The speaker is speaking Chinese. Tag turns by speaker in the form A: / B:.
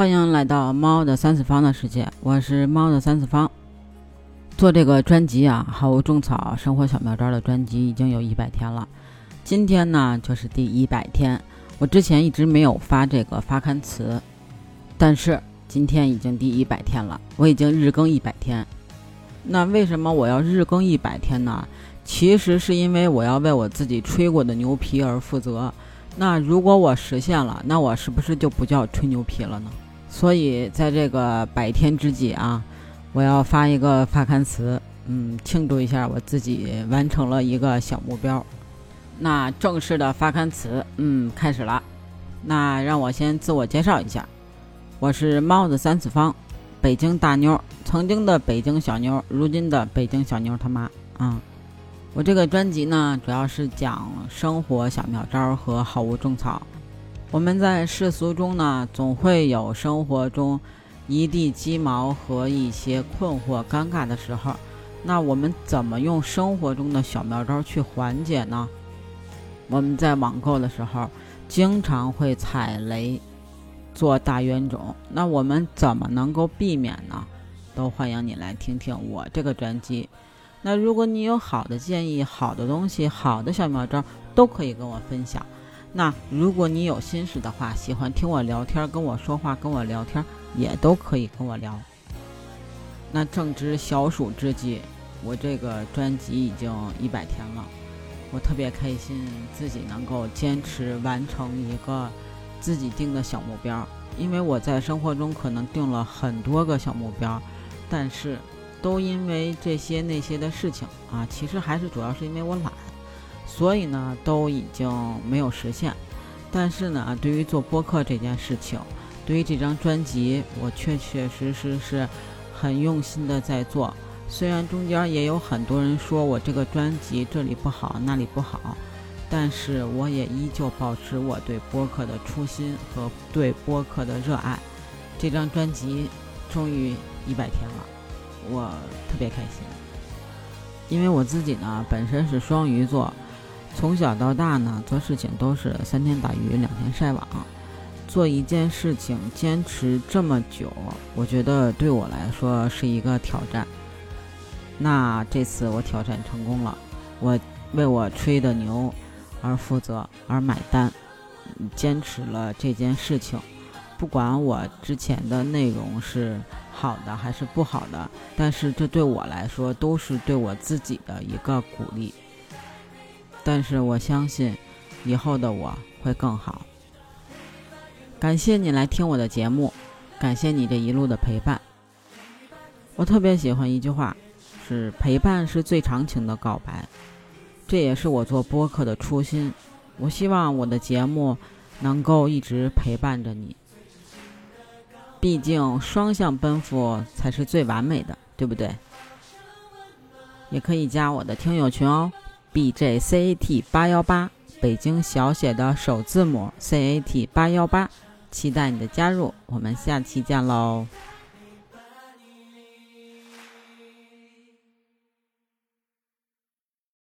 A: 欢迎来到猫的三次方的世界，我是猫的三次方。做这个专辑啊，好物种草生活小妙招的专辑已经有一百天了，今天呢就是第一百天。我之前一直没有发这个发刊词，但是今天已经第一百天了，我已经日更一百天。那为什么我要日更一百天呢？其实是因为我要为我自己吹过的牛皮而负责。那如果我实现了，那我是不是就不叫吹牛皮了呢？所以在这个百天之际啊，我要发一个发刊词，嗯，庆祝一下我自己完成了一个小目标。那正式的发刊词，嗯，开始了。那让我先自我介绍一下，我是猫子三次方，北京大妞，曾经的北京小妞，如今的北京小妞他妈啊。我这个专辑呢，主要是讲生活小妙招和好物种草。我们在世俗中呢，总会有生活中一地鸡毛和一些困惑、尴尬的时候。那我们怎么用生活中的小妙招去缓解呢？我们在网购的时候经常会踩雷，做大冤种。那我们怎么能够避免呢？都欢迎你来听听我这个专辑。那如果你有好的建议、好的东西、好的小妙招，都可以跟我分享。那如果你有心事的话，喜欢听我聊天、跟我说话、跟我聊天，也都可以跟我聊。那正值小暑之际，我这个专辑已经一百天了，我特别开心自己能够坚持完成一个自己定的小目标。因为我在生活中可能定了很多个小目标，但是。都因为这些那些的事情啊，其实还是主要是因为我懒，所以呢都已经没有实现。但是呢，对于做播客这件事情，对于这张专辑，我确确实实是很用心的在做。虽然中间也有很多人说我这个专辑这里不好那里不好，但是我也依旧保持我对播客的初心和对播客的热爱。这张专辑终于一百天了。我特别开心，因为我自己呢本身是双鱼座，从小到大呢做事情都是三天打鱼两天晒网，做一件事情坚持这么久，我觉得对我来说是一个挑战。那这次我挑战成功了，我为我吹的牛而负责而买单，坚持了这件事情，不管我之前的内容是。好的还是不好的，但是这对我来说都是对我自己的一个鼓励。但是我相信，以后的我会更好。感谢你来听我的节目，感谢你这一路的陪伴。我特别喜欢一句话，是陪伴是最长情的告白。这也是我做播客的初心。我希望我的节目能够一直陪伴着你。毕竟双向奔赴才是最完美的，对不对？也可以加我的听友群哦，B J C A T 八幺八，北京小写的首字母 C A T 八幺八，期待你的加入，我们下期见喽。